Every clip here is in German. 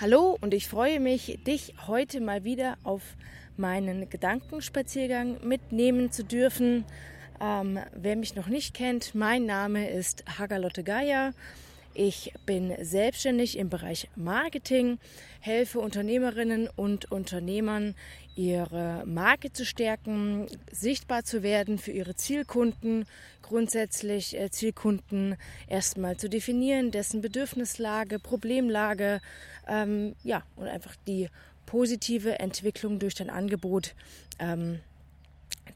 Hallo und ich freue mich, dich heute mal wieder auf meinen Gedankenspaziergang mitnehmen zu dürfen. Ähm, wer mich noch nicht kennt, mein Name ist Hagalotte Geier. Ich bin selbstständig im Bereich Marketing, helfe Unternehmerinnen und Unternehmern, ihre Marke zu stärken, sichtbar zu werden für ihre Zielkunden, grundsätzlich äh, Zielkunden erstmal zu definieren, dessen Bedürfnislage, Problemlage, ähm, ja, und einfach die positive Entwicklung durch dein Angebot ähm,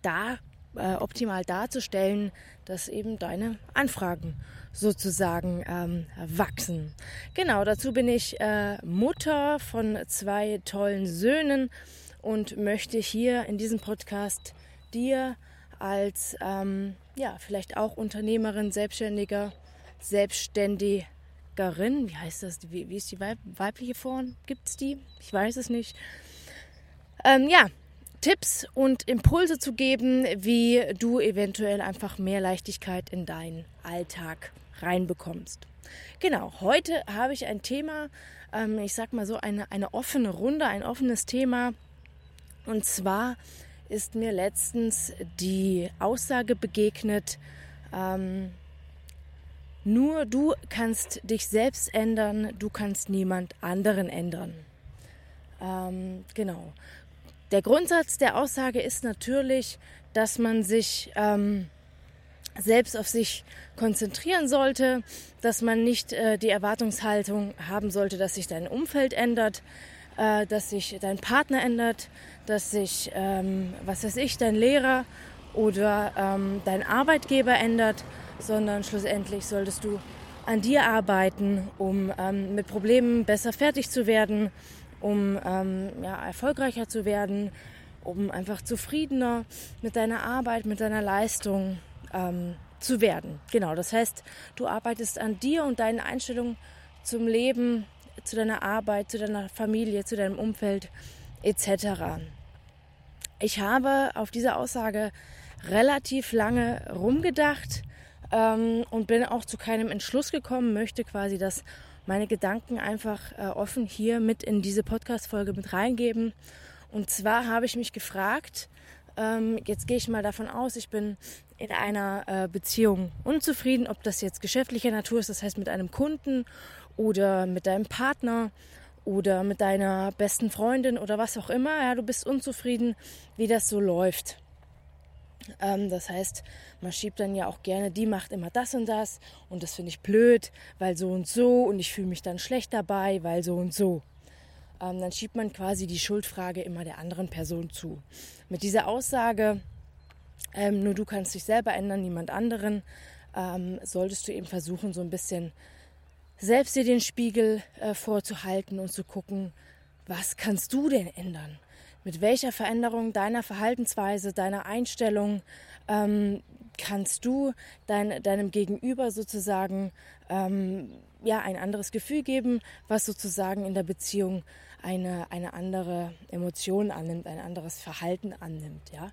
da äh, optimal darzustellen, dass eben deine Anfragen sozusagen ähm, wachsen. Genau, dazu bin ich äh, Mutter von zwei tollen Söhnen und möchte hier in diesem Podcast dir als ähm, ja vielleicht auch Unternehmerin, Selbstständiger, Selbstständigerin, wie heißt das? Wie, wie ist die Weib weibliche Form? Gibt es die? Ich weiß es nicht. Ähm, ja, Tipps und Impulse zu geben, wie du eventuell einfach mehr Leichtigkeit in deinen Alltag reinbekommst. Genau, heute habe ich ein Thema, ähm, ich sag mal so eine, eine offene Runde, ein offenes Thema. Und zwar ist mir letztens die Aussage begegnet, ähm, nur du kannst dich selbst ändern, du kannst niemand anderen ändern. Ähm, genau. Der Grundsatz der Aussage ist natürlich, dass man sich ähm, selbst auf sich konzentrieren sollte, dass man nicht äh, die Erwartungshaltung haben sollte, dass sich dein Umfeld ändert, äh, dass sich dein Partner ändert, dass sich, ähm, was weiß ich, dein Lehrer oder ähm, dein Arbeitgeber ändert, sondern schlussendlich solltest du an dir arbeiten, um ähm, mit Problemen besser fertig zu werden, um ähm, ja, erfolgreicher zu werden, um einfach zufriedener mit deiner Arbeit, mit deiner Leistung ähm, zu werden. Genau, das heißt, du arbeitest an dir und deinen Einstellungen zum Leben, zu deiner Arbeit, zu deiner Familie, zu deinem Umfeld etc. Ich habe auf diese Aussage relativ lange rumgedacht ähm, und bin auch zu keinem Entschluss gekommen, möchte quasi, dass meine Gedanken einfach äh, offen hier mit in diese Podcast-Folge mit reingeben. Und zwar habe ich mich gefragt, ähm, jetzt gehe ich mal davon aus, ich bin in einer äh, Beziehung unzufrieden, ob das jetzt geschäftlicher Natur ist, das heißt mit einem Kunden oder mit deinem Partner oder mit deiner besten Freundin oder was auch immer. Ja, du bist unzufrieden, wie das so läuft. Ähm, das heißt, man schiebt dann ja auch gerne, die macht immer das und das und das finde ich blöd, weil so und so und ich fühle mich dann schlecht dabei, weil so und so. Ähm, dann schiebt man quasi die Schuldfrage immer der anderen Person zu. Mit dieser Aussage, ähm, nur du kannst dich selber ändern, niemand anderen, ähm, solltest du eben versuchen, so ein bisschen selbst dir den Spiegel äh, vorzuhalten und zu gucken, was kannst du denn ändern? Mit welcher Veränderung deiner Verhaltensweise, deiner Einstellung ähm, kannst du dein, deinem Gegenüber sozusagen ähm, ja, ein anderes Gefühl geben, was sozusagen in der Beziehung eine, eine andere Emotion annimmt, ein anderes Verhalten annimmt. Ja?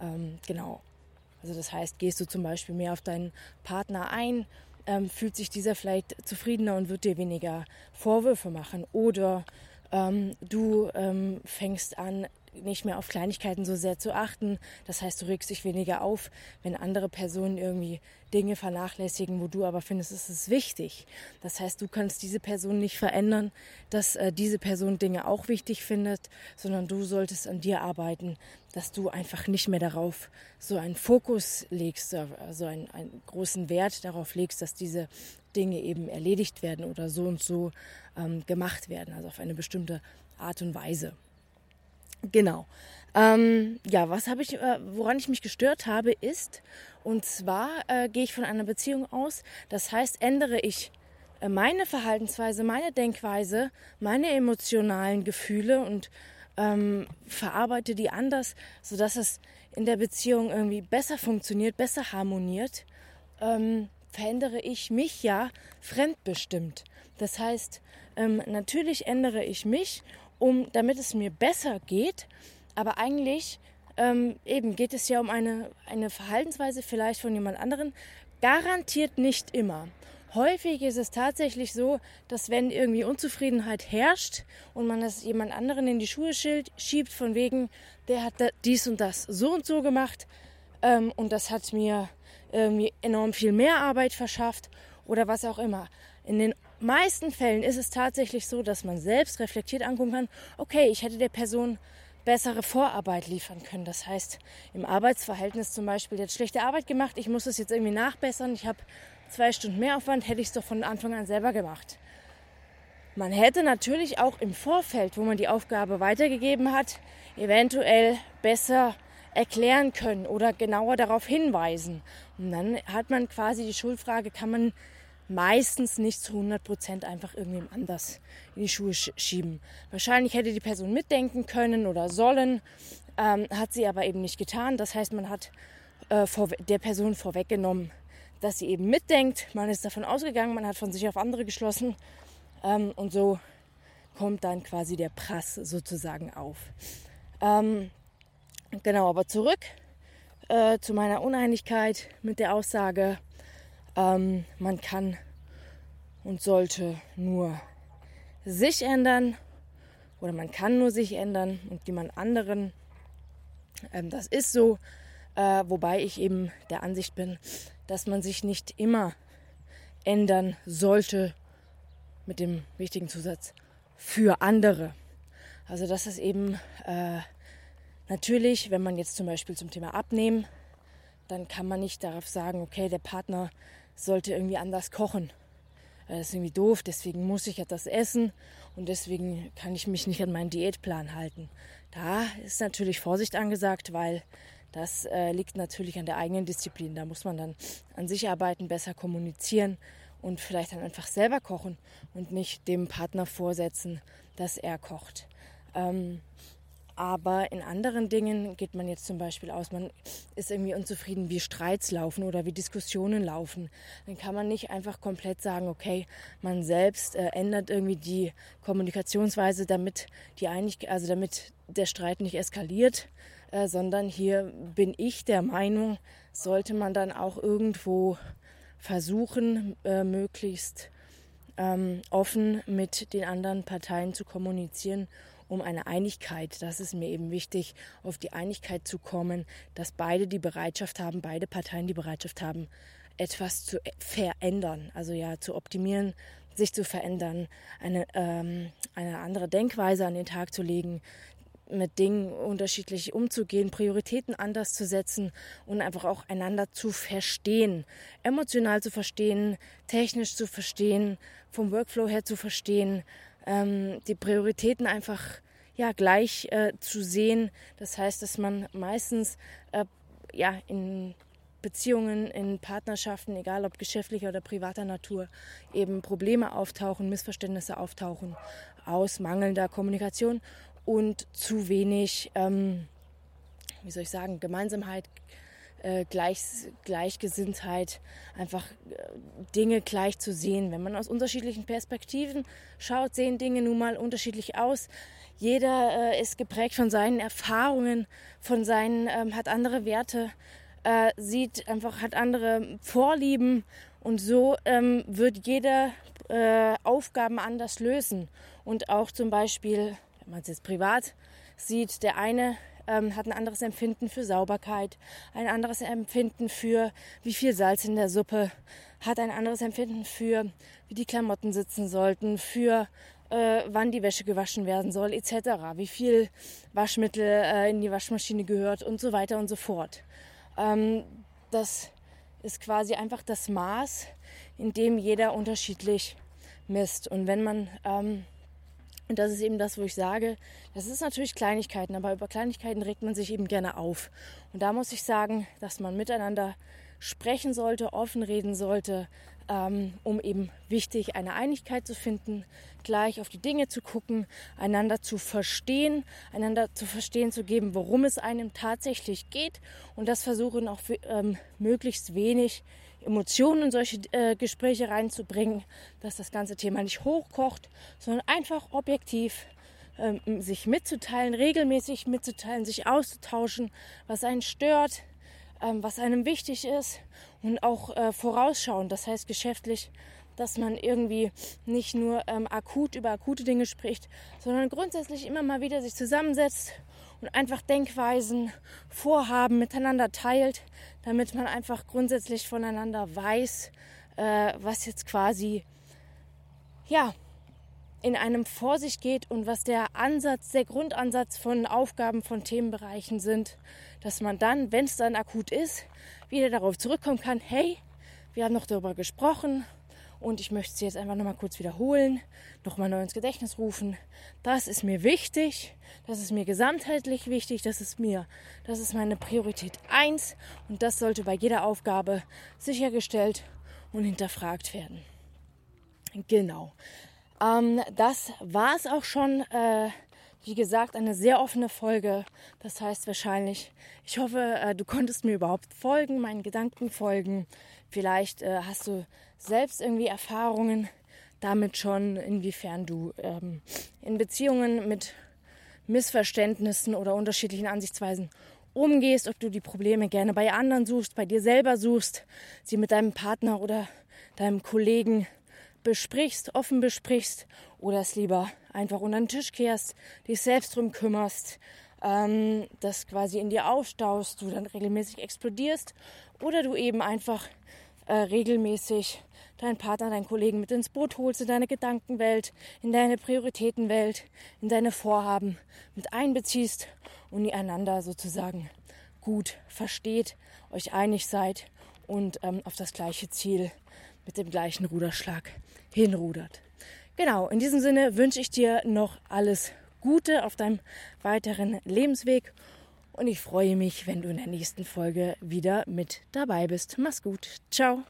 Ähm, genau. Also das heißt, gehst du zum Beispiel mehr auf deinen Partner ein, ähm, fühlt sich dieser vielleicht zufriedener und wird dir weniger Vorwürfe machen. Oder ähm, du ähm, fängst an, nicht mehr auf Kleinigkeiten so sehr zu achten. Das heißt, du regst dich weniger auf, wenn andere Personen irgendwie Dinge vernachlässigen, wo du aber findest, es ist wichtig. Das heißt, du kannst diese Person nicht verändern, dass äh, diese Person Dinge auch wichtig findet, sondern du solltest an dir arbeiten, dass du einfach nicht mehr darauf so einen Fokus legst, also einen, einen großen Wert darauf legst, dass diese Dinge eben erledigt werden oder so und so ähm, gemacht werden, also auf eine bestimmte Art und Weise. Genau. Ähm, ja, was habe ich, äh, woran ich mich gestört habe, ist, und zwar äh, gehe ich von einer Beziehung aus. Das heißt, ändere ich äh, meine Verhaltensweise, meine Denkweise, meine emotionalen Gefühle und ähm, verarbeite die anders, sodass es in der Beziehung irgendwie besser funktioniert, besser harmoniert, ähm, verändere ich mich ja fremdbestimmt. Das heißt, ähm, natürlich ändere ich mich, um, damit es mir besser geht, aber eigentlich ähm, eben geht es ja um eine, eine Verhaltensweise vielleicht von jemand anderen, garantiert nicht immer. häufig ist es tatsächlich so, dass wenn irgendwie Unzufriedenheit herrscht und man das jemand anderen in die Schuhe schiebt, von wegen, der hat dies und das so und so gemacht ähm, und das hat mir irgendwie enorm viel mehr Arbeit verschafft oder was auch immer. In den meisten Fällen ist es tatsächlich so, dass man selbst reflektiert angucken kann, okay, ich hätte der Person bessere Vorarbeit liefern können. Das heißt, im Arbeitsverhältnis zum Beispiel jetzt schlechte Arbeit gemacht, ich muss es jetzt irgendwie nachbessern, ich habe zwei Stunden mehr Aufwand, hätte ich es doch von Anfang an selber gemacht. Man hätte natürlich auch im Vorfeld, wo man die Aufgabe weitergegeben hat, eventuell besser erklären können oder genauer darauf hinweisen. Und dann hat man quasi die Schuldfrage, kann man meistens nicht zu 100 Prozent einfach irgendwem anders in die Schuhe schieben. Wahrscheinlich hätte die Person mitdenken können oder sollen, ähm, hat sie aber eben nicht getan. Das heißt, man hat äh, der Person vorweggenommen, dass sie eben mitdenkt. Man ist davon ausgegangen, man hat von sich auf andere geschlossen ähm, und so kommt dann quasi der Prass sozusagen auf. Ähm, genau, aber zurück äh, zu meiner Uneinigkeit mit der Aussage, ähm, man kann und sollte nur sich ändern oder man kann nur sich ändern und jemand anderen. Ähm, das ist so, äh, wobei ich eben der Ansicht bin, dass man sich nicht immer ändern sollte mit dem wichtigen Zusatz für andere. Also das ist eben äh, natürlich, wenn man jetzt zum Beispiel zum Thema Abnehmen, dann kann man nicht darauf sagen, okay, der Partner sollte irgendwie anders kochen. Das ist irgendwie doof, deswegen muss ich das essen und deswegen kann ich mich nicht an meinen Diätplan halten. Da ist natürlich Vorsicht angesagt, weil das äh, liegt natürlich an der eigenen Disziplin. Da muss man dann an sich arbeiten, besser kommunizieren und vielleicht dann einfach selber kochen und nicht dem Partner vorsetzen, dass er kocht. Ähm, aber in anderen Dingen geht man jetzt zum Beispiel aus, man ist irgendwie unzufrieden, wie Streits laufen oder wie Diskussionen laufen. Dann kann man nicht einfach komplett sagen, okay, man selbst äh, ändert irgendwie die Kommunikationsweise, damit die Einig also damit der Streit nicht eskaliert, äh, sondern hier bin ich der Meinung, sollte man dann auch irgendwo versuchen, äh, möglichst ähm, offen mit den anderen Parteien zu kommunizieren um eine Einigkeit. Das ist mir eben wichtig, auf die Einigkeit zu kommen, dass beide die Bereitschaft haben, beide Parteien die Bereitschaft haben, etwas zu verändern, also ja zu optimieren, sich zu verändern, eine, ähm, eine andere Denkweise an den Tag zu legen, mit Dingen unterschiedlich umzugehen, Prioritäten anders zu setzen und einfach auch einander zu verstehen, emotional zu verstehen, technisch zu verstehen, vom Workflow her zu verstehen, ähm, die Prioritäten einfach ja, gleich äh, zu sehen. Das heißt, dass man meistens äh, ja, in Beziehungen, in Partnerschaften, egal ob geschäftlicher oder privater Natur, eben Probleme auftauchen, Missverständnisse auftauchen aus mangelnder Kommunikation und zu wenig, ähm, wie soll ich sagen, Gemeinsamkeit, äh, Gleich, Gleichgesinntheit, einfach äh, Dinge gleich zu sehen. Wenn man aus unterschiedlichen Perspektiven schaut, sehen Dinge nun mal unterschiedlich aus. Jeder äh, ist geprägt von seinen Erfahrungen, von seinen, ähm, hat andere Werte, äh, sieht einfach, hat andere Vorlieben und so ähm, wird jeder äh, Aufgaben anders lösen. Und auch zum Beispiel, wenn man es jetzt privat sieht, der eine ähm, hat ein anderes Empfinden für Sauberkeit, ein anderes Empfinden für wie viel Salz in der Suppe, hat ein anderes Empfinden für wie die Klamotten sitzen sollten, für äh, wann die Wäsche gewaschen werden soll, etc., wie viel Waschmittel äh, in die Waschmaschine gehört und so weiter und so fort. Ähm, das ist quasi einfach das Maß, in dem jeder unterschiedlich misst. Und wenn man ähm, und das ist eben das, wo ich sage, das ist natürlich Kleinigkeiten, aber über Kleinigkeiten regt man sich eben gerne auf. Und da muss ich sagen, dass man miteinander sprechen sollte, offen reden sollte, ähm, um eben wichtig eine Einigkeit zu finden, gleich auf die Dinge zu gucken, einander zu verstehen, einander zu verstehen zu geben, worum es einem tatsächlich geht und das versuchen auch ähm, möglichst wenig Emotionen in solche äh, Gespräche reinzubringen, dass das ganze Thema nicht hochkocht, sondern einfach objektiv ähm, sich mitzuteilen, regelmäßig mitzuteilen, sich auszutauschen, was einen stört, ähm, was einem wichtig ist und auch äh, vorausschauen, das heißt geschäftlich dass man irgendwie nicht nur ähm, akut über akute Dinge spricht, sondern grundsätzlich immer mal wieder sich zusammensetzt und einfach Denkweisen, Vorhaben miteinander teilt, damit man einfach grundsätzlich voneinander weiß, äh, was jetzt quasi ja in einem vor sich geht und was der Ansatz, der Grundansatz von Aufgaben, von Themenbereichen sind, dass man dann, wenn es dann akut ist, wieder darauf zurückkommen kann, hey, wir haben noch darüber gesprochen und ich möchte sie jetzt einfach nochmal kurz wiederholen, nochmal neu ins Gedächtnis rufen. Das ist mir wichtig, das ist mir gesamtheitlich wichtig, das ist mir, das ist meine Priorität 1 und das sollte bei jeder Aufgabe sichergestellt und hinterfragt werden. Genau. Ähm, das war es auch schon. Äh, wie gesagt, eine sehr offene Folge. Das heißt wahrscheinlich, ich hoffe, äh, du konntest mir überhaupt folgen, meinen Gedanken folgen. Vielleicht äh, hast du selbst irgendwie Erfahrungen damit schon, inwiefern du ähm, in Beziehungen mit Missverständnissen oder unterschiedlichen Ansichtsweisen umgehst, ob du die Probleme gerne bei anderen suchst, bei dir selber suchst, sie mit deinem Partner oder deinem Kollegen besprichst, offen besprichst oder es lieber einfach unter den Tisch kehrst, dich selbst drum kümmerst, ähm, das quasi in dir aufstaust, du dann regelmäßig explodierst oder du eben einfach äh, regelmäßig deinen Partner, deinen Kollegen mit ins Boot holst, in deine Gedankenwelt, in deine Prioritätenwelt, in deine Vorhaben mit einbeziehst und ihr einander sozusagen gut versteht, euch einig seid und ähm, auf das gleiche Ziel mit dem gleichen Ruderschlag hinrudert. Genau, in diesem Sinne wünsche ich dir noch alles Gute auf deinem weiteren Lebensweg und ich freue mich, wenn du in der nächsten Folge wieder mit dabei bist. Mach's gut. Ciao.